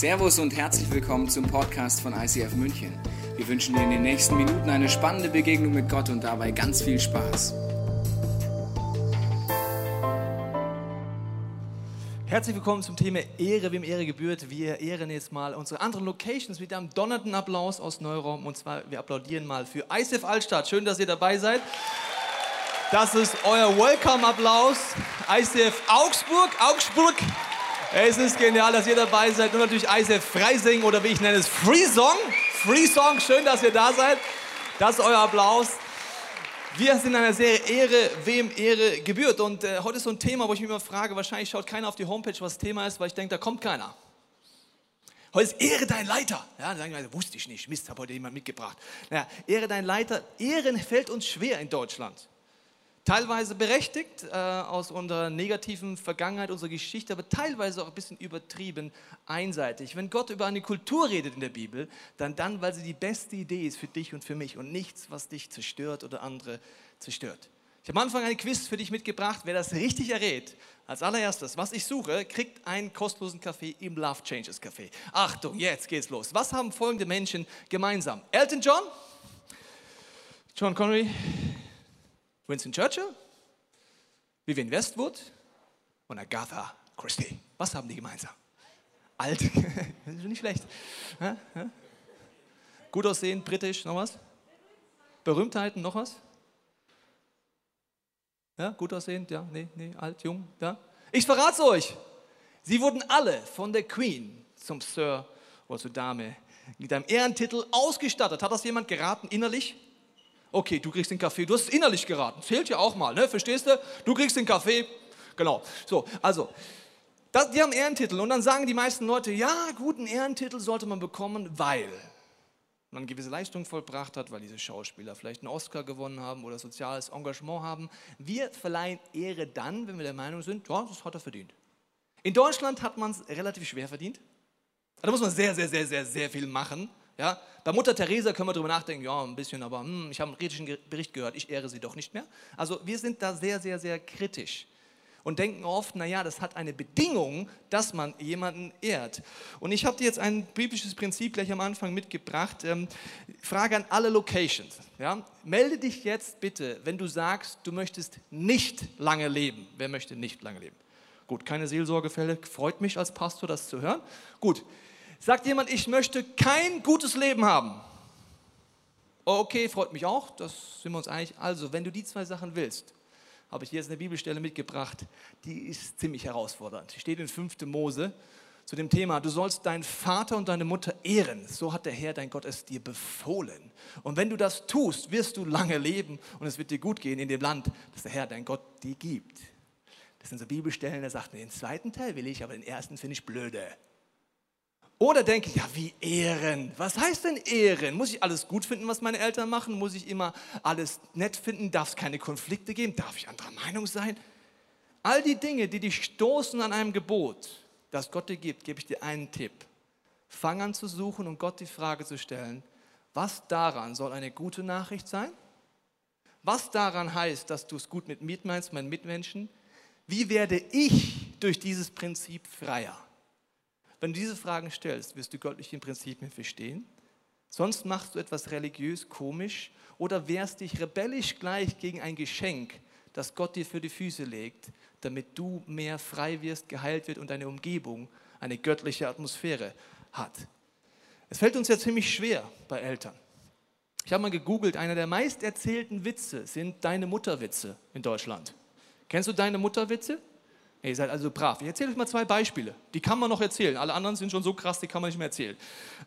Servus und herzlich willkommen zum Podcast von ICF München. Wir wünschen dir in den nächsten Minuten eine spannende Begegnung mit Gott und dabei ganz viel Spaß. Herzlich willkommen zum Thema Ehre, wem Ehre gebührt. Wir ehren jetzt mal unsere anderen Locations mit einem donnernden Applaus aus Neuraum. Und zwar, wir applaudieren mal für ICF Altstadt. Schön, dass ihr dabei seid. Das ist euer Welcome-Applaus. ICF Augsburg, Augsburg. Es ist genial, dass ihr dabei seid. Und natürlich ICF Freising oder wie ich nenne es, Free Song. Free Song, schön, dass ihr da seid. Das ist euer Applaus. Wir sind in einer Serie Ehre, wem Ehre gebührt. Und äh, heute ist so ein Thema, wo ich mich immer frage, wahrscheinlich schaut keiner auf die Homepage, was das Thema ist, weil ich denke, da kommt keiner. Heute ist Ehre dein Leiter. Ja, sagen wir, wusste ich nicht. Mist, habe heute jemand mitgebracht. Naja, Ehre dein Leiter. Ehren fällt uns schwer in Deutschland. Teilweise berechtigt äh, aus unserer negativen Vergangenheit, unserer Geschichte, aber teilweise auch ein bisschen übertrieben einseitig. Wenn Gott über eine Kultur redet in der Bibel, dann dann, weil sie die beste Idee ist für dich und für mich und nichts, was dich zerstört oder andere zerstört. Ich habe am Anfang ein Quiz für dich mitgebracht. Wer das richtig errät, als allererstes, was ich suche, kriegt einen kostenlosen Kaffee im Love Changes Café. Achtung, jetzt geht's los. Was haben folgende Menschen gemeinsam? Elton John, John Connery, Winston Churchill, Vivian Westwood und Agatha Christie. Was haben die gemeinsam? Alt, nicht schlecht. Ja, ja. Gut aussehen, britisch, noch was? Berühmtheiten, noch was? Ja, gut aussehend, ja, nee, nee, alt, jung, ja. Ich verrate es euch. Sie wurden alle von der Queen zum Sir oder zur Dame mit einem Ehrentitel ausgestattet. Hat das jemand geraten innerlich? Okay, du kriegst den Kaffee. Du hast innerlich geraten. Zählt ja auch mal, ne? Verstehst du? Du kriegst den Kaffee. Genau. So, also, das, die haben Ehrentitel. Und dann sagen die meisten Leute, ja, guten Ehrentitel sollte man bekommen, weil man gewisse Leistung vollbracht hat, weil diese Schauspieler vielleicht einen Oscar gewonnen haben oder soziales Engagement haben. Wir verleihen Ehre dann, wenn wir der Meinung sind, ja, das hat er verdient. In Deutschland hat man es relativ schwer verdient. Da muss man sehr, sehr, sehr, sehr, sehr viel machen. Ja, bei Mutter Teresa können wir darüber nachdenken, ja, ein bisschen, aber hm, ich habe einen kritischen Bericht gehört, ich ehre sie doch nicht mehr. Also wir sind da sehr, sehr, sehr kritisch und denken oft, naja, das hat eine Bedingung, dass man jemanden ehrt. Und ich habe dir jetzt ein biblisches Prinzip gleich am Anfang mitgebracht. Ähm, Frage an alle Locations. Ja? Melde dich jetzt bitte, wenn du sagst, du möchtest nicht lange leben. Wer möchte nicht lange leben? Gut, keine Seelsorgefälle, freut mich als Pastor, das zu hören. Gut, Sagt jemand, ich möchte kein gutes Leben haben? Okay, freut mich auch, das sind wir uns einig. Also, wenn du die zwei Sachen willst, habe ich hier jetzt eine Bibelstelle mitgebracht, die ist ziemlich herausfordernd. Die steht in 5. Mose zu dem Thema, du sollst deinen Vater und deine Mutter ehren. So hat der Herr, dein Gott, es dir befohlen. Und wenn du das tust, wirst du lange leben und es wird dir gut gehen in dem Land, das der Herr, dein Gott, dir gibt. Das sind so Bibelstellen, da sagt, den zweiten Teil will ich, aber den ersten finde ich blöde. Oder denke ich, ja, wie Ehren? Was heißt denn Ehren? Muss ich alles gut finden, was meine Eltern machen? Muss ich immer alles nett finden? Darf es keine Konflikte geben? Darf ich anderer Meinung sein? All die Dinge, die dich stoßen an einem Gebot, das Gott dir gibt, gebe ich dir einen Tipp. Fang an zu suchen und Gott die Frage zu stellen, was daran soll eine gute Nachricht sein? Was daran heißt, dass du es gut mit mir meinst, meinen Mitmenschen? Wie werde ich durch dieses Prinzip freier? Wenn du diese Fragen stellst, wirst du göttliche Prinzipien verstehen. Sonst machst du etwas religiös komisch oder wehrst dich rebellisch gleich gegen ein Geschenk, das Gott dir für die Füße legt, damit du mehr frei wirst, geheilt wird und deine Umgebung eine göttliche Atmosphäre hat. Es fällt uns ja ziemlich schwer bei Eltern. Ich habe mal gegoogelt, einer der meist erzählten Witze sind deine Mutterwitze in Deutschland. Kennst du deine Mutterwitze? Ihr seid also brav. Ich erzähle euch mal zwei Beispiele. Die kann man noch erzählen. Alle anderen sind schon so krass, die kann man nicht mehr erzählen.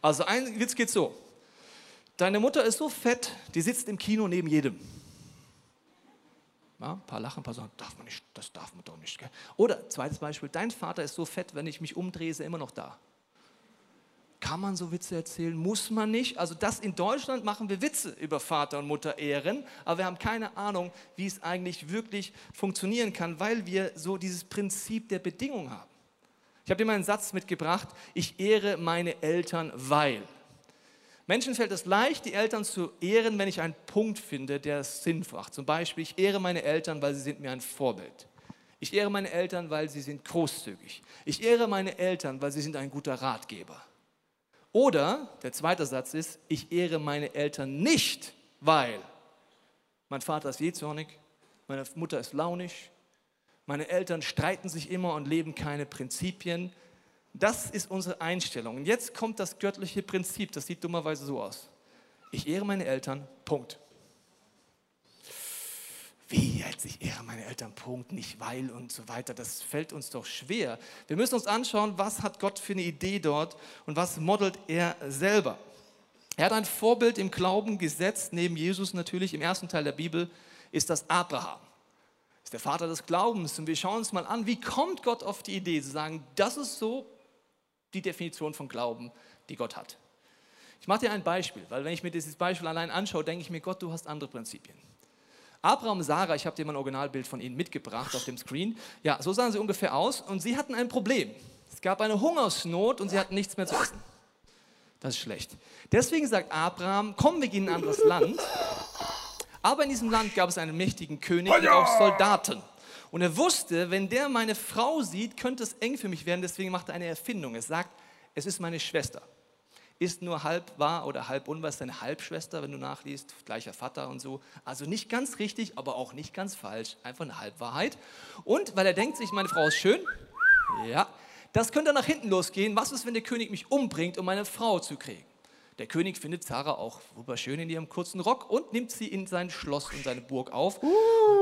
Also ein Witz geht so. Deine Mutter ist so fett, die sitzt im Kino neben jedem. Ja, ein paar lachen, ein paar sagen, darf man nicht, das darf man doch nicht. Gell? Oder zweites Beispiel, dein Vater ist so fett, wenn ich mich umdrehe, ist er immer noch da. Kann man so Witze erzählen? Muss man nicht? Also das in Deutschland machen wir Witze über Vater und Mutter ehren, aber wir haben keine Ahnung, wie es eigentlich wirklich funktionieren kann, weil wir so dieses Prinzip der Bedingung haben. Ich habe dir mal einen Satz mitgebracht, ich ehre meine Eltern, weil. Menschen fällt es leicht, die Eltern zu ehren, wenn ich einen Punkt finde, der es Sinn macht. Zum Beispiel, ich ehre meine Eltern, weil sie sind mir ein Vorbild. Ich ehre meine Eltern, weil sie sind großzügig. Ich ehre meine Eltern, weil sie sind ein guter Ratgeber. Oder der zweite Satz ist, ich ehre meine Eltern nicht, weil mein Vater ist jähzornig, meine Mutter ist launisch, meine Eltern streiten sich immer und leben keine Prinzipien. Das ist unsere Einstellung. Und jetzt kommt das göttliche Prinzip, das sieht dummerweise so aus. Ich ehre meine Eltern, Punkt. Wie jetzt, ich ehre meine Eltern, Punkt, nicht weil und so weiter. Das fällt uns doch schwer. Wir müssen uns anschauen, was hat Gott für eine Idee dort und was modelt er selber. Er hat ein Vorbild im Glauben gesetzt, neben Jesus natürlich. Im ersten Teil der Bibel ist das Abraham. Ist der Vater des Glaubens. Und wir schauen uns mal an, wie kommt Gott auf die Idee zu sagen, das ist so die Definition von Glauben, die Gott hat. Ich mache dir ein Beispiel, weil wenn ich mir dieses Beispiel allein anschaue, denke ich mir, Gott, du hast andere Prinzipien. Abraham Sarah, ich habe dir mal ein Originalbild von ihnen mitgebracht auf dem Screen. Ja, so sahen sie ungefähr aus und sie hatten ein Problem. Es gab eine Hungersnot und sie hatten nichts mehr zu essen. Das ist schlecht. Deswegen sagt Abraham, komm, wir gehen in ein anderes Land. Aber in diesem Land gab es einen mächtigen König und auch Soldaten. Und er wusste, wenn der meine Frau sieht, könnte es eng für mich werden. Deswegen macht er eine Erfindung. Er sagt, es ist meine Schwester. Ist nur halb wahr oder halb unwahr, ist eine Halbschwester, wenn du nachliest, gleicher Vater und so. Also nicht ganz richtig, aber auch nicht ganz falsch. Einfach eine Halbwahrheit. Und weil er denkt sich, meine Frau ist schön, ja, das könnte nach hinten losgehen. Was ist, wenn der König mich umbringt, um meine Frau zu kriegen? Der König findet Sarah auch wunderschön in ihrem kurzen Rock und nimmt sie in sein Schloss und seine Burg auf.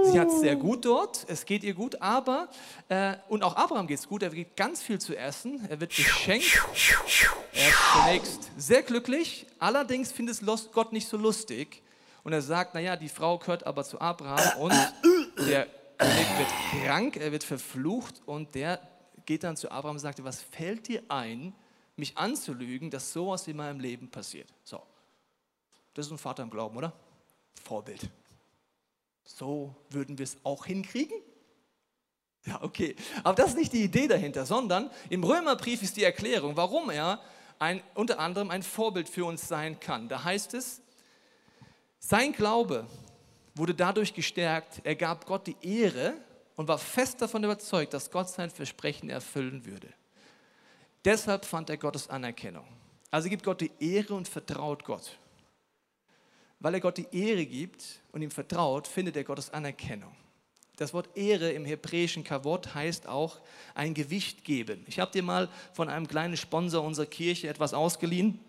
Sie hat es sehr gut dort, es geht ihr gut, aber, äh, und auch Abraham geht es gut, er kriegt ganz viel zu essen, er wird beschenkt, er ist zunächst sehr glücklich, allerdings findet es Gott nicht so lustig und er sagt, naja, die Frau gehört aber zu Abraham und der König wird krank, er wird verflucht und der geht dann zu Abraham und sagt, was fällt dir ein, mich anzulügen, dass sowas in meinem Leben passiert. So, das ist ein Vater im Glauben, oder? Vorbild. So würden wir es auch hinkriegen? Ja, okay. Aber das ist nicht die Idee dahinter, sondern im Römerbrief ist die Erklärung, warum er ein, unter anderem ein Vorbild für uns sein kann. Da heißt es, sein Glaube wurde dadurch gestärkt, er gab Gott die Ehre und war fest davon überzeugt, dass Gott sein Versprechen erfüllen würde. Deshalb fand er Gottes Anerkennung. Also gibt Gott die Ehre und vertraut Gott. Weil er Gott die Ehre gibt und ihm vertraut, findet er Gottes Anerkennung. Das Wort Ehre im hebräischen Kavod heißt auch ein Gewicht geben. Ich habe dir mal von einem kleinen Sponsor unserer Kirche etwas ausgeliehen.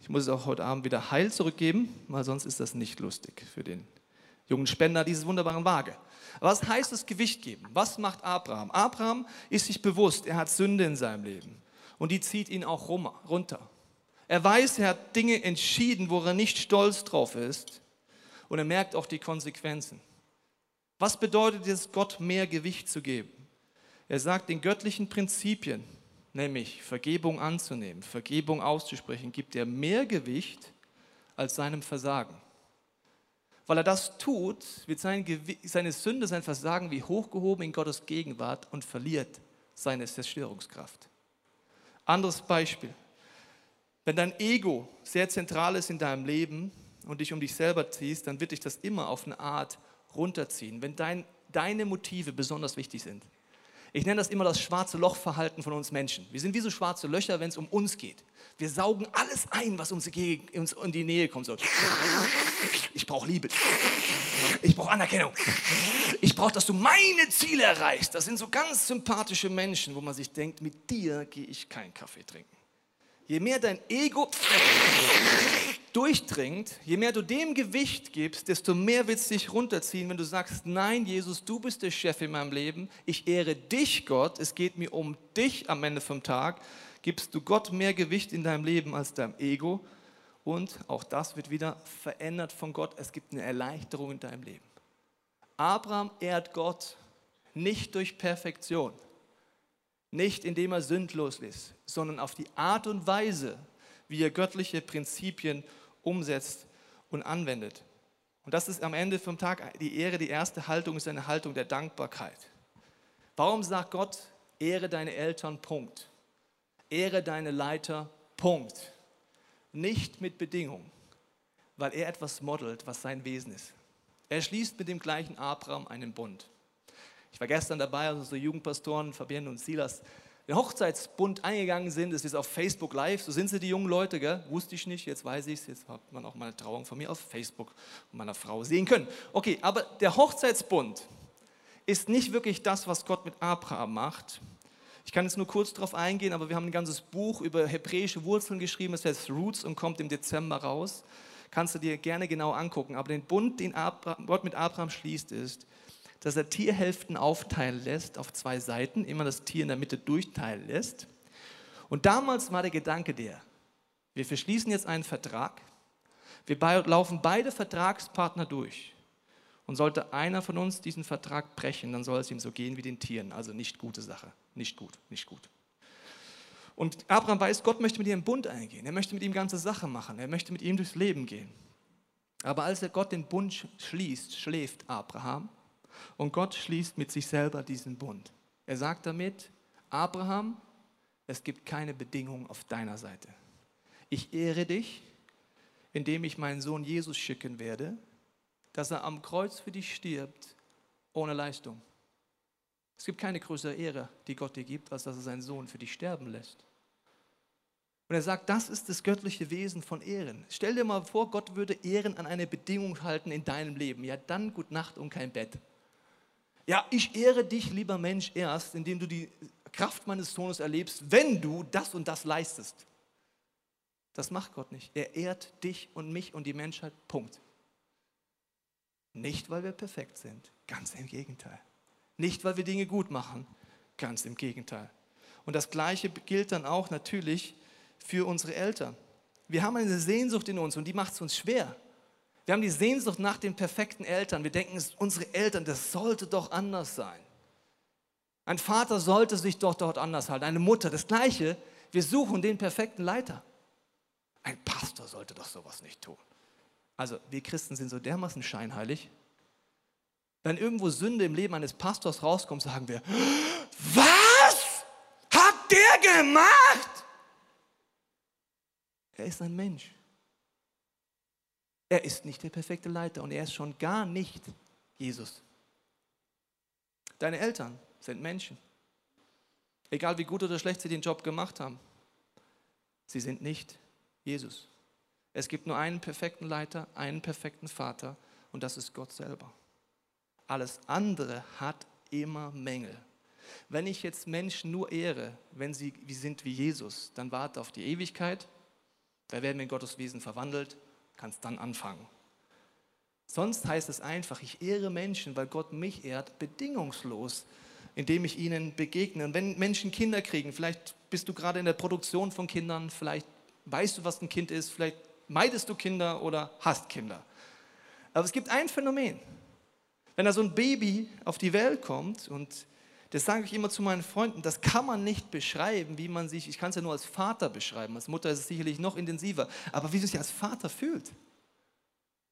Ich muss es auch heute Abend wieder heil zurückgeben, weil sonst ist das nicht lustig für den jungen Spender dieses wunderbaren Waage. Was heißt das Gewicht geben? Was macht Abraham? Abraham ist sich bewusst, er hat Sünde in seinem Leben und die zieht ihn auch runter. Er weiß, er hat Dinge entschieden, wo er nicht stolz drauf ist und er merkt auch die Konsequenzen. Was bedeutet es, Gott mehr Gewicht zu geben? Er sagt, den göttlichen Prinzipien, nämlich Vergebung anzunehmen, Vergebung auszusprechen, gibt er mehr Gewicht als seinem Versagen. Weil er das tut, wird seine Sünde, sein Versagen wie hochgehoben in Gottes Gegenwart und verliert seine Zerstörungskraft. Anderes Beispiel. Wenn dein Ego sehr zentral ist in deinem Leben und dich um dich selber ziehst, dann wird dich das immer auf eine Art runterziehen. Wenn dein, deine Motive besonders wichtig sind, ich nenne das immer das schwarze Lochverhalten von uns Menschen. Wir sind wie so schwarze Löcher, wenn es um uns geht. Wir saugen alles ein, was uns in die Nähe kommt. So. Ich brauche Liebe. Ich brauche Anerkennung. Ich brauche, dass du meine Ziele erreichst. Das sind so ganz sympathische Menschen, wo man sich denkt, mit dir gehe ich keinen Kaffee trinken. Je mehr dein Ego durchdringt, je mehr du dem Gewicht gibst, desto mehr wird es dich runterziehen, wenn du sagst, nein, Jesus, du bist der Chef in meinem Leben, ich ehre dich, Gott, es geht mir um dich am Ende vom Tag, gibst du Gott mehr Gewicht in deinem Leben als deinem Ego? Und auch das wird wieder verändert von Gott, es gibt eine Erleichterung in deinem Leben. Abraham ehrt Gott nicht durch Perfektion, nicht indem er sündlos ist, sondern auf die Art und Weise, wie er göttliche Prinzipien umsetzt und anwendet. Und das ist am Ende vom Tag die Ehre, die erste Haltung ist eine Haltung der Dankbarkeit. Warum sagt Gott, ehre deine Eltern, Punkt. Ehre deine Leiter, Punkt. Nicht mit Bedingung, weil er etwas modelt, was sein Wesen ist. Er schließt mit dem gleichen Abraham einen Bund. Ich war gestern dabei, als unsere Jugendpastoren Fabienne und Silas den Hochzeitsbund eingegangen sind. Es ist auf Facebook live. So sind sie, die jungen Leute, gell? Wusste ich nicht, jetzt weiß ich es. Jetzt hat man auch meine Trauung von mir auf Facebook und meiner Frau sehen können. Okay, aber der Hochzeitsbund ist nicht wirklich das, was Gott mit Abraham macht. Ich kann jetzt nur kurz darauf eingehen, aber wir haben ein ganzes Buch über hebräische Wurzeln geschrieben. Es heißt Roots und kommt im Dezember raus. Kannst du dir gerne genau angucken. Aber den Bund, den Gott mit Abraham schließt, ist, dass er Tierhälften aufteilen lässt auf zwei Seiten, immer das Tier in der Mitte durchteilen lässt. Und damals war der Gedanke der, wir verschließen jetzt einen Vertrag, wir laufen beide Vertragspartner durch. Und sollte einer von uns diesen Vertrag brechen, dann soll es ihm so gehen wie den Tieren. Also nicht gute Sache. Nicht gut, nicht gut. Und Abraham weiß, Gott möchte mit ihm einen Bund eingehen. Er möchte mit ihm ganze Sache machen. Er möchte mit ihm durchs Leben gehen. Aber als er Gott den Bund schließt, schläft Abraham und Gott schließt mit sich selber diesen Bund. Er sagt damit, Abraham, es gibt keine Bedingungen auf deiner Seite. Ich ehre dich, indem ich meinen Sohn Jesus schicken werde, dass er am Kreuz für dich stirbt, ohne Leistung. Es gibt keine größere Ehre, die Gott dir gibt, als dass er seinen Sohn für dich sterben lässt. Und er sagt, das ist das göttliche Wesen von Ehren. Stell dir mal vor, Gott würde Ehren an eine Bedingung halten in deinem Leben. Ja, dann gut Nacht und kein Bett. Ja, ich ehre dich, lieber Mensch, erst, indem du die Kraft meines Sohnes erlebst, wenn du das und das leistest. Das macht Gott nicht. Er ehrt dich und mich und die Menschheit. Punkt. Nicht, weil wir perfekt sind. Ganz im Gegenteil. Nicht, weil wir Dinge gut machen. Ganz im Gegenteil. Und das Gleiche gilt dann auch natürlich für unsere Eltern. Wir haben eine Sehnsucht in uns und die macht es uns schwer. Wir haben die Sehnsucht nach den perfekten Eltern. Wir denken, unsere Eltern, das sollte doch anders sein. Ein Vater sollte sich doch dort anders halten. Eine Mutter, das Gleiche. Wir suchen den perfekten Leiter. Ein Pastor sollte doch sowas nicht tun. Also, wir Christen sind so dermaßen scheinheilig. Wenn irgendwo Sünde im Leben eines Pastors rauskommt, sagen wir: Was hat der gemacht? Er ist ein Mensch. Er ist nicht der perfekte Leiter und er ist schon gar nicht Jesus. Deine Eltern sind Menschen. Egal wie gut oder schlecht sie den Job gemacht haben, sie sind nicht Jesus. Es gibt nur einen perfekten Leiter, einen perfekten Vater und das ist Gott selber. Alles andere hat immer Mängel. Wenn ich jetzt Menschen nur ehre, wenn sie sind wie Jesus, dann warte auf die Ewigkeit. Da werden wir in Gottes Wesen verwandelt kannst dann anfangen. Sonst heißt es einfach, ich ehre Menschen, weil Gott mich ehrt, bedingungslos, indem ich ihnen begegne. Und wenn Menschen Kinder kriegen, vielleicht bist du gerade in der Produktion von Kindern, vielleicht weißt du, was ein Kind ist, vielleicht meidest du Kinder oder hast Kinder. Aber es gibt ein Phänomen. Wenn da so ein Baby auf die Welt kommt und das sage ich immer zu meinen Freunden, das kann man nicht beschreiben, wie man sich, ich kann es ja nur als Vater beschreiben, als Mutter ist es sicherlich noch intensiver, aber wie du sich als Vater fühlt.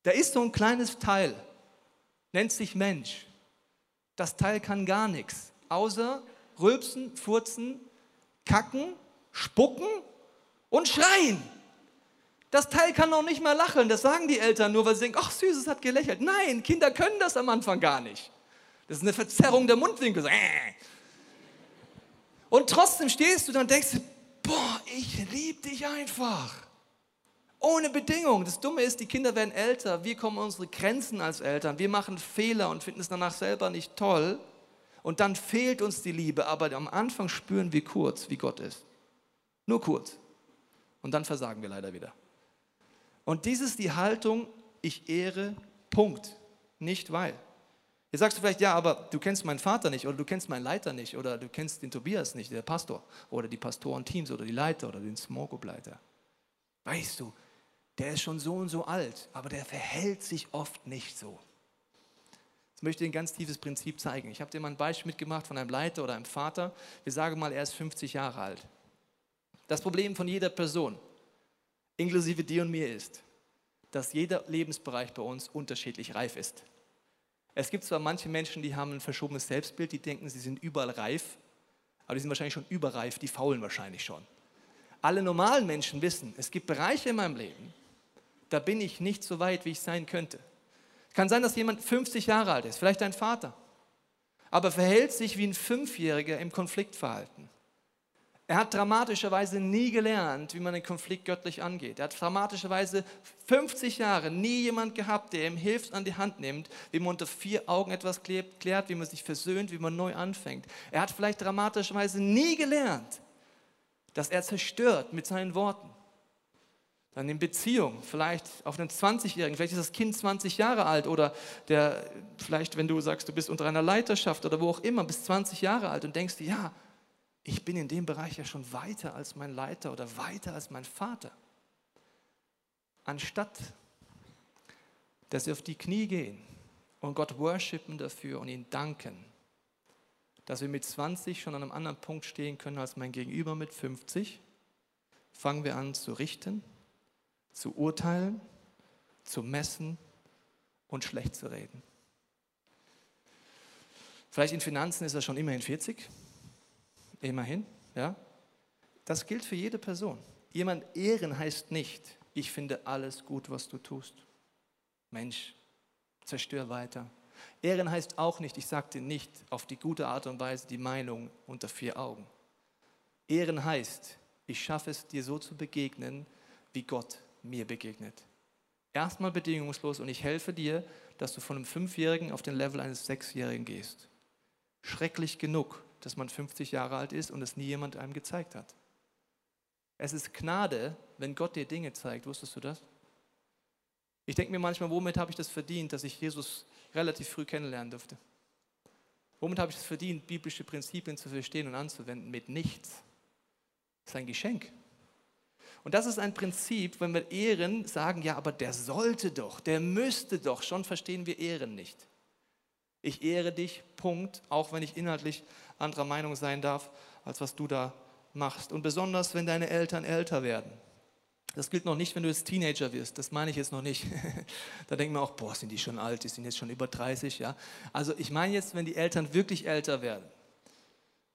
Da ist so ein kleines Teil, nennt sich Mensch. Das Teil kann gar nichts, außer rülpsen, furzen, kacken, spucken und schreien. Das Teil kann noch nicht mal lachen, das sagen die Eltern nur, weil sie denken, ach süß, es hat gelächelt. Nein, Kinder können das am Anfang gar nicht. Das ist eine Verzerrung der Mundwinkel. Äh. Und trotzdem stehst du dann und denkst, boah, ich liebe dich einfach. Ohne Bedingung. Das Dumme ist, die Kinder werden älter. Wir kommen unsere Grenzen als Eltern. Wir machen Fehler und finden es danach selber nicht toll. Und dann fehlt uns die Liebe. Aber am Anfang spüren wir kurz, wie Gott ist. Nur kurz. Und dann versagen wir leider wieder. Und dies ist die Haltung, ich ehre, Punkt. Nicht weil. Jetzt sagst du vielleicht, ja, aber du kennst meinen Vater nicht oder du kennst meinen Leiter nicht oder du kennst den Tobias nicht, der Pastor oder die Pastorenteams oder die Leiter oder den Small Group Leiter. Weißt du, der ist schon so und so alt, aber der verhält sich oft nicht so. Jetzt möchte ich dir ein ganz tiefes Prinzip zeigen. Ich habe dir mal ein Beispiel mitgemacht von einem Leiter oder einem Vater. Wir sagen mal, er ist 50 Jahre alt. Das Problem von jeder Person, inklusive dir und mir, ist, dass jeder Lebensbereich bei uns unterschiedlich reif ist. Es gibt zwar manche Menschen, die haben ein verschobenes Selbstbild, die denken, sie sind überall reif, aber die sind wahrscheinlich schon überreif, die faulen wahrscheinlich schon. Alle normalen Menschen wissen, es gibt Bereiche in meinem Leben, da bin ich nicht so weit, wie ich sein könnte. Kann sein, dass jemand 50 Jahre alt ist, vielleicht dein Vater. aber verhält sich wie ein Fünfjähriger im Konfliktverhalten. Er hat dramatischerweise nie gelernt, wie man einen Konflikt göttlich angeht. Er hat dramatischerweise 50 Jahre nie jemand gehabt, der ihm hilft, an die Hand nimmt, wie man unter vier Augen etwas klärt, wie man sich versöhnt, wie man neu anfängt. Er hat vielleicht dramatischerweise nie gelernt, dass er zerstört mit seinen Worten. Dann in Beziehung, vielleicht auf einen 20-Jährigen, vielleicht ist das Kind 20 Jahre alt oder der, vielleicht, wenn du sagst, du bist unter einer Leiterschaft oder wo auch immer, bist 20 Jahre alt und denkst, ja, ich bin in dem Bereich ja schon weiter als mein Leiter oder weiter als mein Vater. Anstatt, dass wir auf die Knie gehen und Gott worshipen dafür und ihn danken, dass wir mit 20 schon an einem anderen Punkt stehen können als mein Gegenüber mit 50, fangen wir an zu richten, zu urteilen, zu messen und schlecht zu reden. Vielleicht in Finanzen ist er schon immerhin 40, Immerhin, ja. Das gilt für jede Person. Jemand ehren heißt nicht, ich finde alles gut, was du tust. Mensch, zerstör weiter. Ehren heißt auch nicht, ich sage dir nicht auf die gute Art und Weise die Meinung unter vier Augen. Ehren heißt, ich schaffe es dir so zu begegnen, wie Gott mir begegnet. Erstmal bedingungslos und ich helfe dir, dass du von einem Fünfjährigen auf den Level eines Sechsjährigen gehst. Schrecklich genug, dass man 50 Jahre alt ist und es nie jemand einem gezeigt hat. Es ist Gnade, wenn Gott dir Dinge zeigt. Wusstest du das? Ich denke mir manchmal, womit habe ich das verdient, dass ich Jesus relativ früh kennenlernen durfte? Womit habe ich es verdient, biblische Prinzipien zu verstehen und anzuwenden? Mit nichts. Das ist ein Geschenk. Und das ist ein Prinzip, wenn wir Ehren sagen, ja, aber der sollte doch, der müsste doch, schon verstehen wir Ehren nicht. Ich ehre dich, Punkt, auch wenn ich inhaltlich anderer Meinung sein darf, als was du da machst. Und besonders, wenn deine Eltern älter werden. Das gilt noch nicht, wenn du jetzt Teenager wirst. Das meine ich jetzt noch nicht. da denkt man auch, boah, sind die schon alt, die sind jetzt schon über 30, ja. Also ich meine jetzt, wenn die Eltern wirklich älter werden,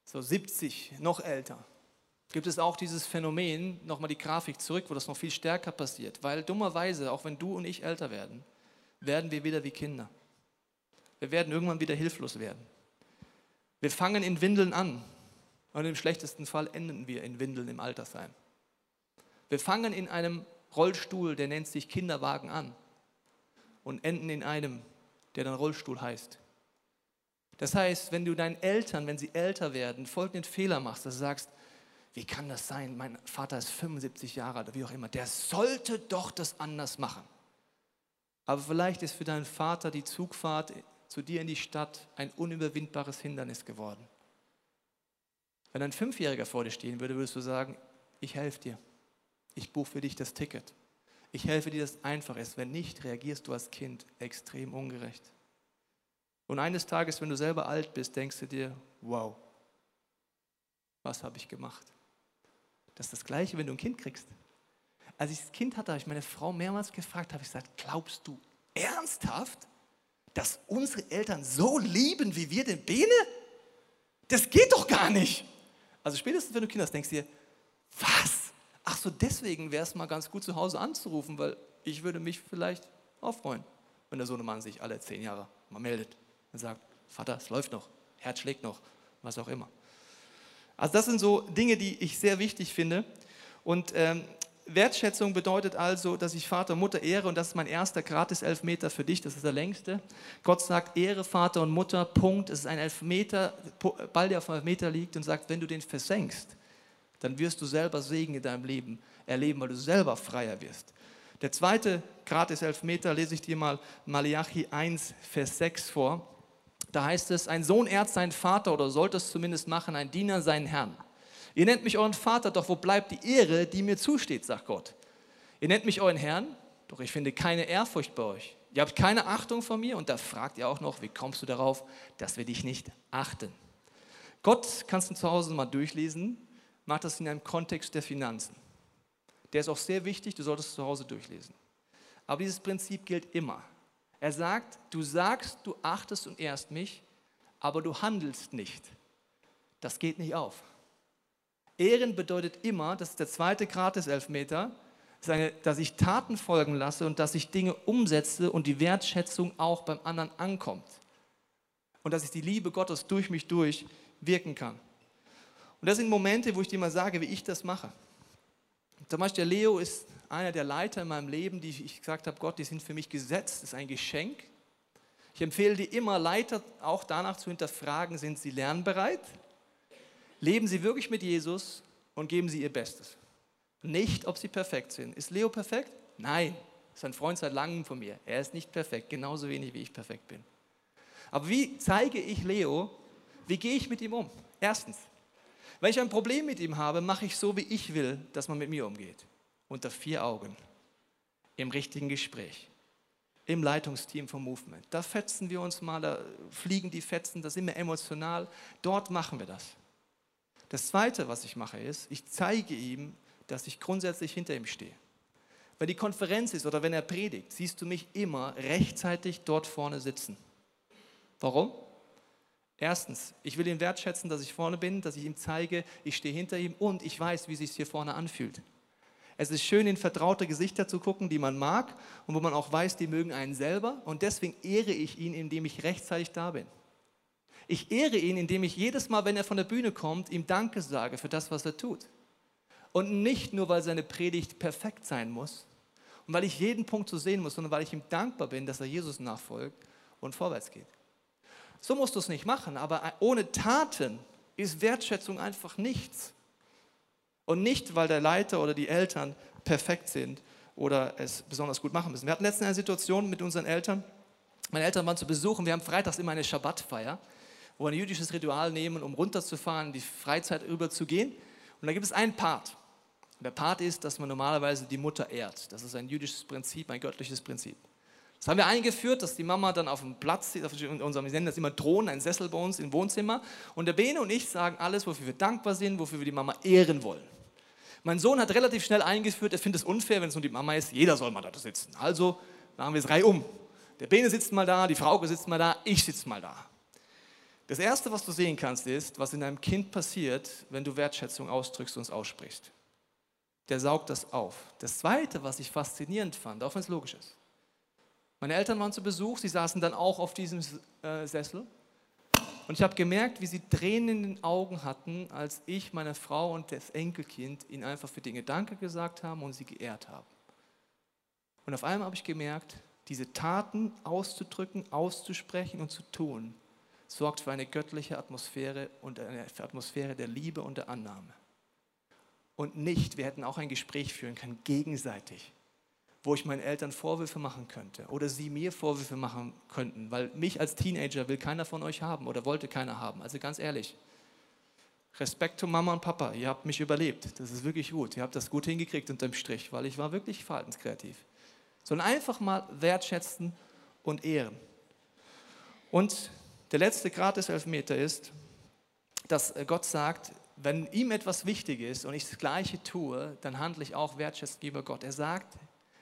so 70, noch älter, gibt es auch dieses Phänomen, nochmal die Grafik zurück, wo das noch viel stärker passiert. Weil dummerweise, auch wenn du und ich älter werden, werden wir wieder wie Kinder. Wir werden irgendwann wieder hilflos werden. Wir fangen in Windeln an und im schlechtesten Fall enden wir in Windeln im Altersheim. Wir fangen in einem Rollstuhl, der nennt sich Kinderwagen an und enden in einem, der dann Rollstuhl heißt. Das heißt, wenn du deinen Eltern, wenn sie älter werden, folgenden Fehler machst, dass du sagst, wie kann das sein? Mein Vater ist 75 Jahre alt, oder wie auch immer. Der sollte doch das anders machen. Aber vielleicht ist für deinen Vater die Zugfahrt zu dir in die Stadt ein unüberwindbares Hindernis geworden. Wenn ein Fünfjähriger vor dir stehen würde, würdest du sagen, ich helfe dir. Ich buche für dich das Ticket. Ich helfe dir, dass es einfach ist. Wenn nicht, reagierst du als Kind extrem ungerecht. Und eines Tages, wenn du selber alt bist, denkst du dir, wow, was habe ich gemacht? Das ist das Gleiche, wenn du ein Kind kriegst. Als ich das Kind hatte, habe ich meine Frau mehrmals gefragt, habe ich gesagt, glaubst du ernsthaft, dass unsere Eltern so lieben, wie wir den Bene? Das geht doch gar nicht. Also spätestens, wenn du Kinder hast, denkst du dir, was? Ach so, deswegen wäre es mal ganz gut, zu Hause anzurufen, weil ich würde mich vielleicht auch freuen, wenn der Sohnemann sich alle zehn Jahre mal meldet und sagt, Vater, es läuft noch, Herz schlägt noch, was auch immer. Also das sind so Dinge, die ich sehr wichtig finde. Und ähm, Wertschätzung bedeutet also, dass ich Vater und Mutter ehre und das ist mein erster Gratis-Elfmeter für dich, das ist der längste. Gott sagt, ehre Vater und Mutter, Punkt. Es ist ein Elfmeter, Ball, der auf einem Elfmeter liegt und sagt, wenn du den versenkst, dann wirst du selber Segen in deinem Leben erleben, weil du selber freier wirst. Der zweite Gratis-Elfmeter lese ich dir mal Malachi 1, Vers 6 vor. Da heißt es, ein Sohn ehrt seinen Vater oder sollte es zumindest machen, ein Diener seinen Herrn. Ihr nennt mich euren Vater, doch wo bleibt die Ehre, die mir zusteht, sagt Gott. Ihr nennt mich euren Herrn, doch ich finde keine Ehrfurcht bei euch. Ihr habt keine Achtung vor mir und da fragt ihr auch noch, wie kommst du darauf, dass wir dich nicht achten? Gott kannst du zu Hause mal durchlesen, macht das in einem Kontext der Finanzen. Der ist auch sehr wichtig, du solltest es zu Hause durchlesen. Aber dieses Prinzip gilt immer. Er sagt, du sagst, du achtest und ehrst mich, aber du handelst nicht. Das geht nicht auf. Ehren bedeutet immer, das ist der zweite Grad des Elfmeter, dass ich Taten folgen lasse und dass ich Dinge umsetze und die Wertschätzung auch beim anderen ankommt. und dass ich die Liebe Gottes durch mich durch wirken kann. Und das sind Momente, wo ich dir mal sage, wie ich das mache. Zum Beispiel der Leo ist einer der Leiter in meinem Leben, die ich gesagt habe, Gott, die sind für mich gesetzt, das ist ein Geschenk. Ich empfehle dir immer, Leiter auch danach zu hinterfragen, sind sie lernbereit? Leben sie wirklich mit Jesus und geben sie ihr Bestes? Nicht, ob sie perfekt sind. Ist Leo perfekt? Nein. Ist ein Freund seit langem von mir. Er ist nicht perfekt, genauso wenig wie ich perfekt bin. Aber wie zeige ich Leo, wie gehe ich mit ihm um? Erstens, wenn ich ein Problem mit ihm habe, mache ich so, wie ich will, dass man mit mir umgeht. Unter vier Augen. Im richtigen Gespräch. Im Leitungsteam vom Movement. Da fetzen wir uns mal, da fliegen die Fetzen, da sind wir emotional. Dort machen wir das. Das Zweite, was ich mache, ist, ich zeige ihm, dass ich grundsätzlich hinter ihm stehe. Wenn die Konferenz ist oder wenn er predigt, siehst du mich immer rechtzeitig dort vorne sitzen. Warum? Erstens, ich will ihn wertschätzen, dass ich vorne bin, dass ich ihm zeige, ich stehe hinter ihm und ich weiß, wie es sich hier vorne anfühlt. Es ist schön, in vertraute Gesichter zu gucken, die man mag und wo man auch weiß, die mögen einen selber. Und deswegen ehre ich ihn, indem ich rechtzeitig da bin. Ich ehre ihn, indem ich jedes Mal, wenn er von der Bühne kommt, ihm Danke sage für das, was er tut. Und nicht nur, weil seine Predigt perfekt sein muss und weil ich jeden Punkt so sehen muss, sondern weil ich ihm dankbar bin, dass er Jesus nachfolgt und vorwärts geht. So musst du es nicht machen, aber ohne Taten ist Wertschätzung einfach nichts. Und nicht, weil der Leiter oder die Eltern perfekt sind oder es besonders gut machen müssen. Wir hatten letztens eine Situation mit unseren Eltern. Meine Eltern waren zu Besuch und wir haben freitags immer eine Schabbatfeier, wo wir ein jüdisches Ritual nehmen, um runterzufahren, die Freizeit überzugehen. Und da gibt es einen Part. Und der Part ist, dass man normalerweise die Mutter ehrt. Das ist ein jüdisches Prinzip, ein göttliches Prinzip. Das haben wir eingeführt, dass die Mama dann auf dem Platz, auf unserem, wir nennen das immer Thron, ein Sessel bei uns im Wohnzimmer. Und der Bene und ich sagen alles, wofür wir dankbar sind, wofür wir die Mama ehren wollen. Mein Sohn hat relativ schnell eingeführt, er findet es unfair, wenn es nur die Mama ist, jeder soll mal da sitzen. Also machen wir es reihum. Der Bene sitzt mal da, die Frau sitzt mal da, ich sitze mal da. Das Erste, was du sehen kannst, ist, was in deinem Kind passiert, wenn du Wertschätzung ausdrückst und es aussprichst. Der saugt das auf. Das Zweite, was ich faszinierend fand, auch wenn es logisch ist, meine Eltern waren zu Besuch, sie saßen dann auch auf diesem äh, Sessel. Und ich habe gemerkt, wie sie Tränen in den Augen hatten, als ich, meine Frau und das Enkelkind ihnen einfach für Dinge Danke gesagt haben und sie geehrt haben. Und auf einmal habe ich gemerkt, diese Taten auszudrücken, auszusprechen und zu tun, sorgt für eine göttliche Atmosphäre und eine Atmosphäre der Liebe und der Annahme. Und nicht, wir hätten auch ein Gespräch führen können, gegenseitig wo ich meinen Eltern Vorwürfe machen könnte oder sie mir Vorwürfe machen könnten, weil mich als Teenager will keiner von euch haben oder wollte keiner haben. Also ganz ehrlich, Respekt zu Mama und Papa, ihr habt mich überlebt. Das ist wirklich gut. Ihr habt das gut hingekriegt unterm Strich, weil ich war wirklich verhaltenskreativ. Sondern einfach mal wertschätzen und ehren. Und der letzte Grad des Elfmeter ist, dass Gott sagt, wenn ihm etwas wichtig ist und ich das Gleiche tue, dann handle ich auch wertschätzend gegenüber Gott. Er sagt,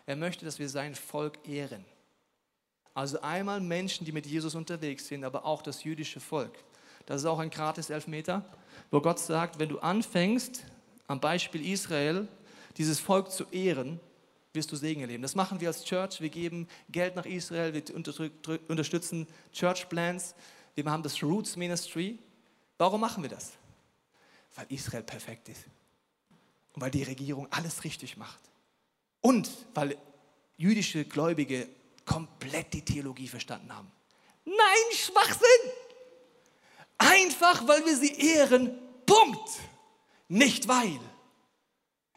er möchte, dass wir sein Volk ehren. Also einmal Menschen, die mit Jesus unterwegs sind, aber auch das jüdische Volk. Das ist auch ein gratis Elfmeter, wo Gott sagt, wenn du anfängst, am Beispiel Israel, dieses Volk zu ehren, wirst du Segen erleben. Das machen wir als Church. Wir geben Geld nach Israel, wir unterstützen Church Plans. Wir haben das Roots Ministry. Warum machen wir das? Weil Israel perfekt ist. Und weil die Regierung alles richtig macht. Und weil jüdische Gläubige komplett die Theologie verstanden haben. Nein, Schwachsinn! Einfach weil wir sie ehren. Punkt. Nicht weil.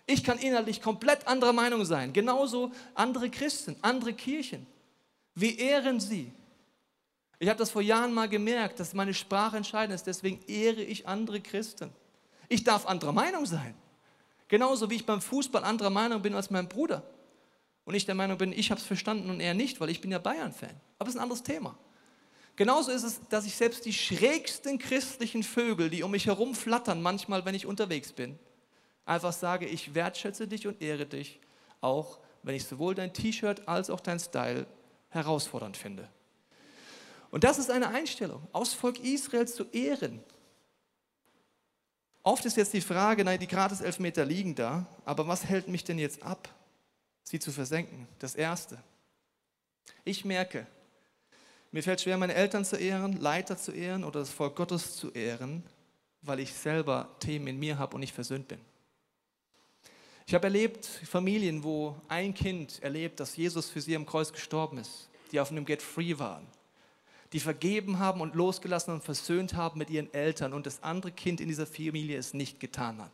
Ich kann innerlich komplett anderer Meinung sein. Genauso andere Christen, andere Kirchen. Wir ehren sie. Ich habe das vor Jahren mal gemerkt, dass meine Sprache entscheidend ist. Deswegen ehre ich andere Christen. Ich darf anderer Meinung sein. Genauso wie ich beim Fußball anderer Meinung bin als mein Bruder. Und ich der Meinung bin, ich habe es verstanden und er nicht, weil ich bin ja Bayern-Fan. Aber es ist ein anderes Thema. Genauso ist es, dass ich selbst die schrägsten christlichen Vögel, die um mich herum flattern, manchmal, wenn ich unterwegs bin, einfach sage, ich wertschätze dich und ehre dich, auch wenn ich sowohl dein T-Shirt als auch dein Style herausfordernd finde. Und das ist eine Einstellung, aus Volk Israel zu ehren, Oft ist jetzt die Frage, nein, die Gratis-Elfmeter liegen da, aber was hält mich denn jetzt ab, sie zu versenken? Das Erste. Ich merke, Mir fällt schwer, meine Eltern zu ehren, Leiter zu ehren oder das Volk Gottes zu ehren, weil ich selber Themen in mir habe und nicht versöhnt bin. Ich habe erlebt Familien, wo ein Kind erlebt, dass Jesus für sie am Kreuz gestorben ist, die auf einem Get Free waren, die vergeben haben und losgelassen und versöhnt haben mit ihren Eltern und das andere Kind in dieser Familie es nicht getan hat.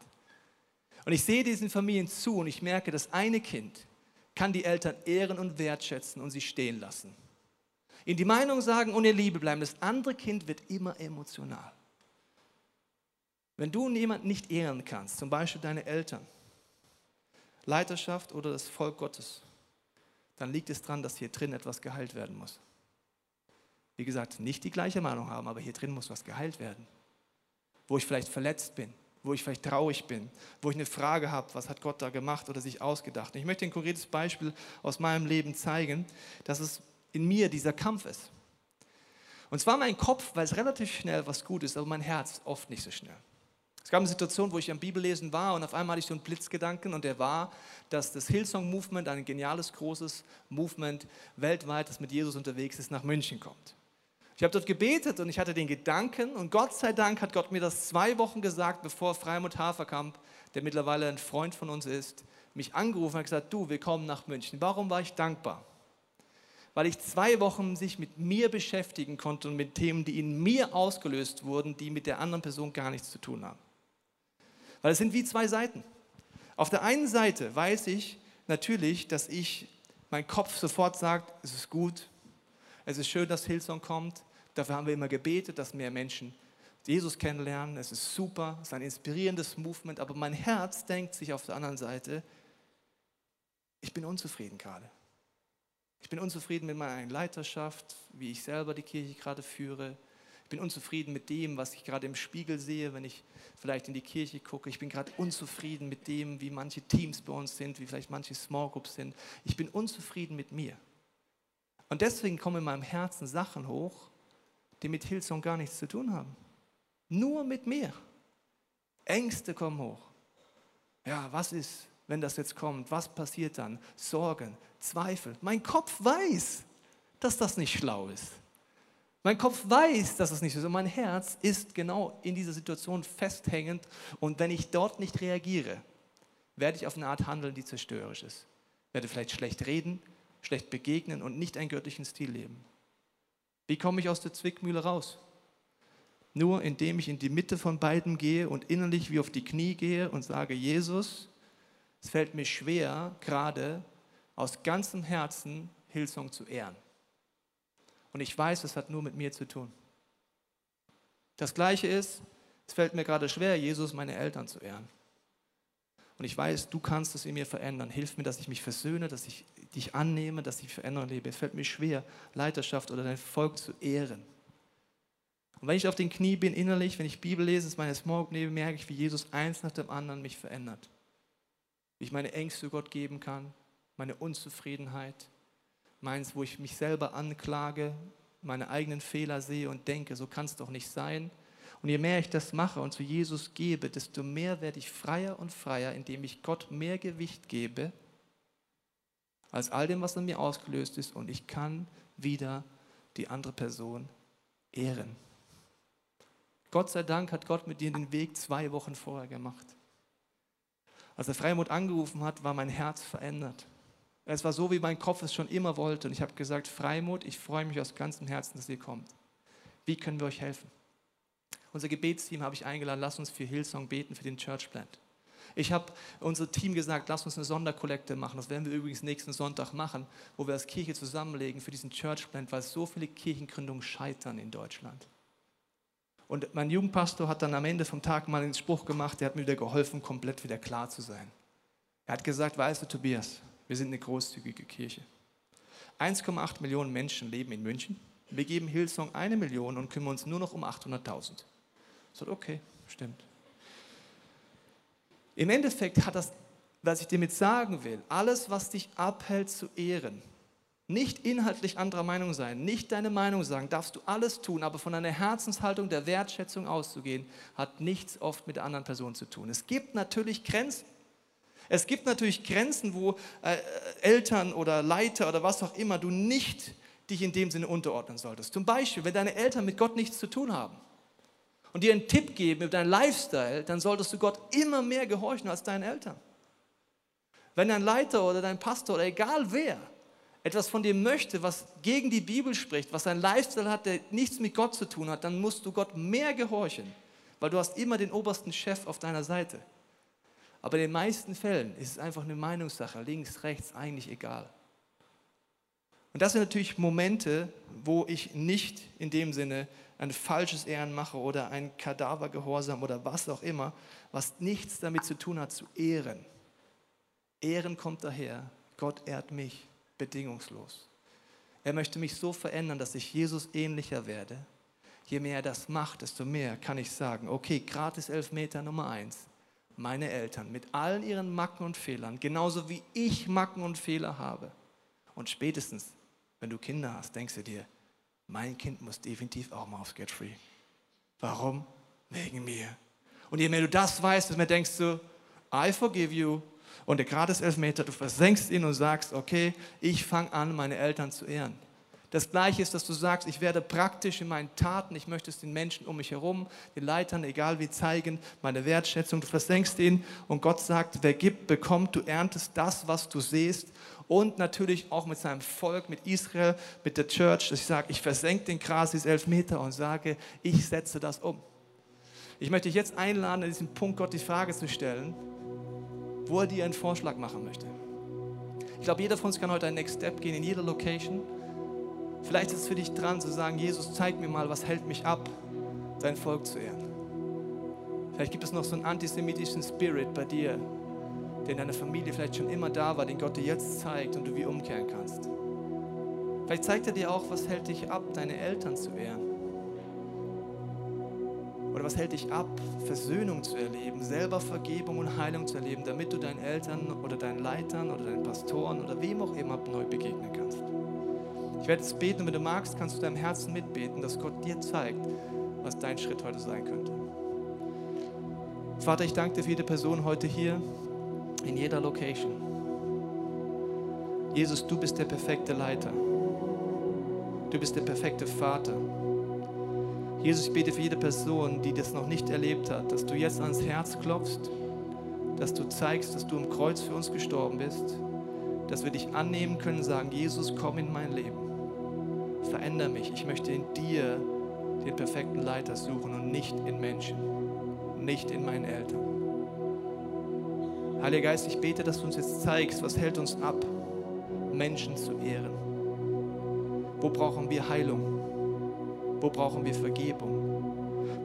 Und ich sehe diesen Familien zu und ich merke, das eine Kind kann die Eltern ehren und wertschätzen und sie stehen lassen. In die Meinung sagen und in Liebe bleiben. Das andere Kind wird immer emotional. Wenn du jemanden nicht ehren kannst, zum Beispiel deine Eltern, Leiterschaft oder das Volk Gottes, dann liegt es daran, dass hier drin etwas geheilt werden muss. Wie gesagt, nicht die gleiche Meinung haben, aber hier drin muss was geheilt werden. Wo ich vielleicht verletzt bin, wo ich vielleicht traurig bin, wo ich eine Frage habe, was hat Gott da gemacht oder sich ausgedacht. Und ich möchte ein konkretes Beispiel aus meinem Leben zeigen, dass es in mir dieser Kampf ist. Und zwar mein Kopf weiß relativ schnell, was gut ist, aber mein Herz oft nicht so schnell. Es gab eine Situation, wo ich am Bibellesen war und auf einmal hatte ich so einen Blitzgedanken und der war, dass das Hillsong Movement, ein geniales, großes Movement weltweit, das mit Jesus unterwegs ist, nach München kommt. Ich habe dort gebetet und ich hatte den Gedanken und Gott sei Dank hat Gott mir das zwei Wochen gesagt, bevor Freimut Haferkamp, der mittlerweile ein Freund von uns ist, mich angerufen und gesagt, du, wir kommen nach München. Warum war ich dankbar? Weil ich zwei Wochen sich mit mir beschäftigen konnte und mit Themen, die in mir ausgelöst wurden, die mit der anderen Person gar nichts zu tun haben. Weil es sind wie zwei Seiten. Auf der einen Seite weiß ich natürlich, dass ich, mein Kopf sofort sagt, es ist gut, es ist schön, dass Hillsong kommt. Dafür haben wir immer gebetet, dass mehr Menschen Jesus kennenlernen. Es ist super, es ist ein inspirierendes Movement. Aber mein Herz denkt sich auf der anderen Seite, ich bin unzufrieden gerade. Ich bin unzufrieden mit meiner Leiterschaft, wie ich selber die Kirche gerade führe. Ich bin unzufrieden mit dem, was ich gerade im Spiegel sehe, wenn ich vielleicht in die Kirche gucke. Ich bin gerade unzufrieden mit dem, wie manche Teams bei uns sind, wie vielleicht manche Small Groups sind. Ich bin unzufrieden mit mir. Und deswegen kommen in meinem Herzen Sachen hoch, die mit Hillsong gar nichts zu tun haben. Nur mit mir. Ängste kommen hoch. Ja, was ist, wenn das jetzt kommt? Was passiert dann? Sorgen, Zweifel. Mein Kopf weiß, dass das nicht schlau ist. Mein Kopf weiß, dass es nicht so ist. Und mein Herz ist genau in dieser Situation festhängend. Und wenn ich dort nicht reagiere, werde ich auf eine Art handeln, die zerstörerisch ist. Werde vielleicht schlecht reden, schlecht begegnen und nicht einen göttlichen Stil leben. Wie komme ich aus der Zwickmühle raus? Nur indem ich in die Mitte von beiden gehe und innerlich wie auf die Knie gehe und sage, Jesus, es fällt mir schwer, gerade aus ganzem Herzen Hillsong zu ehren. Und ich weiß, es hat nur mit mir zu tun. Das Gleiche ist, es fällt mir gerade schwer, Jesus, meine Eltern zu ehren. Und ich weiß, du kannst es in mir verändern. Hilf mir, dass ich mich versöhne, dass ich dich annehme, dass ich verändern lebe. Es fällt mir schwer, Leiterschaft oder dein Volk zu ehren. Und wenn ich auf den Knie bin innerlich, wenn ich Bibel lese, es meine Small nehme, merke ich, wie Jesus eins nach dem anderen mich verändert. Wie ich meine Ängste Gott geben kann, meine Unzufriedenheit, meins, wo ich mich selber anklage, meine eigenen Fehler sehe und denke, so kann es doch nicht sein. Und je mehr ich das mache und zu Jesus gebe, desto mehr werde ich freier und freier, indem ich Gott mehr Gewicht gebe als all dem, was in mir ausgelöst ist. Und ich kann wieder die andere Person ehren. Gott sei Dank hat Gott mit dir den Weg zwei Wochen vorher gemacht. Als der Freimut angerufen hat, war mein Herz verändert. Es war so, wie mein Kopf es schon immer wollte. Und ich habe gesagt, Freimut, ich freue mich aus ganzem Herzen, dass ihr kommt. Wie können wir euch helfen? Unser Gebetsteam habe ich eingeladen, lass uns für Hillsong beten, für den Church Plant. Ich habe unser Team gesagt, lass uns eine Sonderkollekte machen. Das werden wir übrigens nächsten Sonntag machen, wo wir als Kirche zusammenlegen für diesen Church Plant, weil so viele Kirchengründungen scheitern in Deutschland. Und mein Jugendpastor hat dann am Ende vom Tag mal einen Spruch gemacht, der hat mir wieder geholfen, komplett wieder klar zu sein. Er hat gesagt, weißt du, Tobias, wir sind eine großzügige Kirche. 1,8 Millionen Menschen leben in München. Wir geben Hillsong eine Million und kümmern uns nur noch um 800.000. Sage, okay, stimmt. Im Endeffekt hat das, was ich dir mit sagen will, alles, was dich abhält zu ehren, nicht inhaltlich anderer Meinung sein, nicht deine Meinung sagen, darfst du alles tun, aber von einer Herzenshaltung der Wertschätzung auszugehen, hat nichts oft mit der anderen Person zu tun. Es gibt natürlich Grenzen. Es gibt natürlich Grenzen, wo äh, Eltern oder Leiter oder was auch immer du nicht dich in dem Sinne unterordnen solltest. Zum Beispiel, wenn deine Eltern mit Gott nichts zu tun haben und dir einen Tipp geben über deinen Lifestyle, dann solltest du Gott immer mehr gehorchen als deinen Eltern. Wenn dein Leiter oder dein Pastor oder egal wer etwas von dir möchte, was gegen die Bibel spricht, was ein Lifestyle hat, der nichts mit Gott zu tun hat, dann musst du Gott mehr gehorchen, weil du hast immer den obersten Chef auf deiner Seite. Aber in den meisten Fällen ist es einfach eine Meinungssache, links, rechts, eigentlich egal. Und das sind natürlich Momente, wo ich nicht in dem Sinne ein falsches Ehren mache oder ein Kadavergehorsam oder was auch immer, was nichts damit zu tun hat, zu ehren. Ehren kommt daher, Gott ehrt mich bedingungslos. Er möchte mich so verändern, dass ich Jesus ähnlicher werde. Je mehr er das macht, desto mehr kann ich sagen, okay, gratis Elfmeter Nummer eins. Meine Eltern mit allen ihren Macken und Fehlern, genauso wie ich Macken und Fehler habe. Und spätestens, wenn du Kinder hast, denkst du dir, mein Kind muss definitiv auch mal aufs Get Free. Warum? Wegen mir. Und je mehr du das weißt, desto mehr denkst du, I forgive you, und der gratis Elfmeter, du versenkst ihn und sagst, okay, ich fange an, meine Eltern zu ehren. Das Gleiche ist, dass du sagst, ich werde praktisch in meinen Taten, ich möchte es den Menschen um mich herum, den Leitern, egal wie, zeigen, meine Wertschätzung. Du versenkst ihn und Gott sagt, wer gibt, bekommt, du erntest das, was du siehst. Und natürlich auch mit seinem Volk, mit Israel, mit der Church, dass ich sage, ich versenke den Grasis Elfmeter und sage, ich setze das um. Ich möchte dich jetzt einladen, an diesem Punkt Gott die Frage zu stellen, wo er dir einen Vorschlag machen möchte. Ich glaube, jeder von uns kann heute einen Next Step gehen in jeder Location. Vielleicht ist es für dich dran zu sagen, Jesus, zeig mir mal, was hält mich ab, dein Volk zu ehren. Vielleicht gibt es noch so einen antisemitischen Spirit bei dir, der in deiner Familie vielleicht schon immer da war, den Gott dir jetzt zeigt und du wie umkehren kannst. Vielleicht zeigt er dir auch, was hält dich ab, deine Eltern zu ehren. Oder was hält dich ab, Versöhnung zu erleben, selber Vergebung und Heilung zu erleben, damit du deinen Eltern oder deinen Leitern oder deinen Pastoren oder wem auch immer neu begegnen kannst? Ich werde jetzt beten und wenn du magst, kannst du deinem Herzen mitbeten, dass Gott dir zeigt, was dein Schritt heute sein könnte. Vater, ich danke dir für jede Person heute hier, in jeder Location. Jesus, du bist der perfekte Leiter. Du bist der perfekte Vater. Jesus, ich bete für jede Person, die das noch nicht erlebt hat, dass du jetzt ans Herz klopfst, dass du zeigst, dass du am Kreuz für uns gestorben bist, dass wir dich annehmen können, sagen, Jesus, komm in mein Leben. Veränder mich. Ich möchte in dir den perfekten Leiter suchen und nicht in Menschen, nicht in meinen Eltern. Heiliger Geist, ich bete, dass du uns jetzt zeigst, was hält uns ab, Menschen zu ehren. Wo brauchen wir Heilung? Wo brauchen wir Vergebung?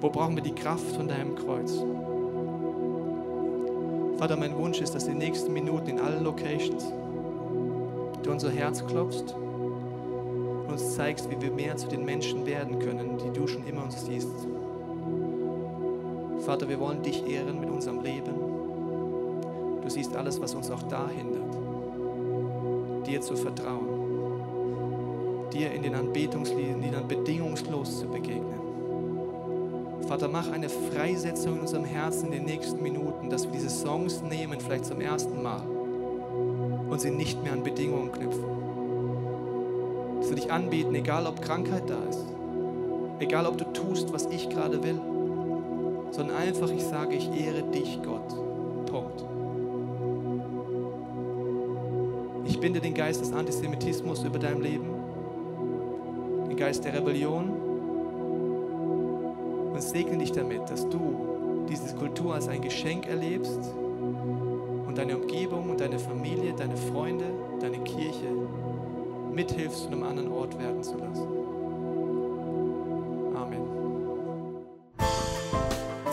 Wo brauchen wir die Kraft von deinem Kreuz? Vater, mein Wunsch ist, dass den nächsten Minuten in allen Locations du unser Herz klopfst und uns zeigst, wie wir mehr zu den Menschen werden können, die du schon immer uns siehst. Vater, wir wollen dich ehren mit unserem Leben. Du siehst alles, was uns auch da hindert, dir zu vertrauen dir in den Anbetungsliedern bedingungslos zu begegnen. Vater, mach eine Freisetzung in unserem Herzen in den nächsten Minuten, dass wir diese Songs nehmen, vielleicht zum ersten Mal, und sie nicht mehr an Bedingungen knüpfen. Dass wir dich anbieten, egal ob Krankheit da ist, egal ob du tust, was ich gerade will, sondern einfach ich sage, ich ehre dich, Gott. Punkt. Binde den Geist des Antisemitismus über dein Leben den Geist der Rebellion und segne dich damit, dass du diese Kultur als ein Geschenk erlebst und deine Umgebung und deine Familie, deine Freunde, deine Kirche mithilfst, zu einem anderen Ort werden zu lassen.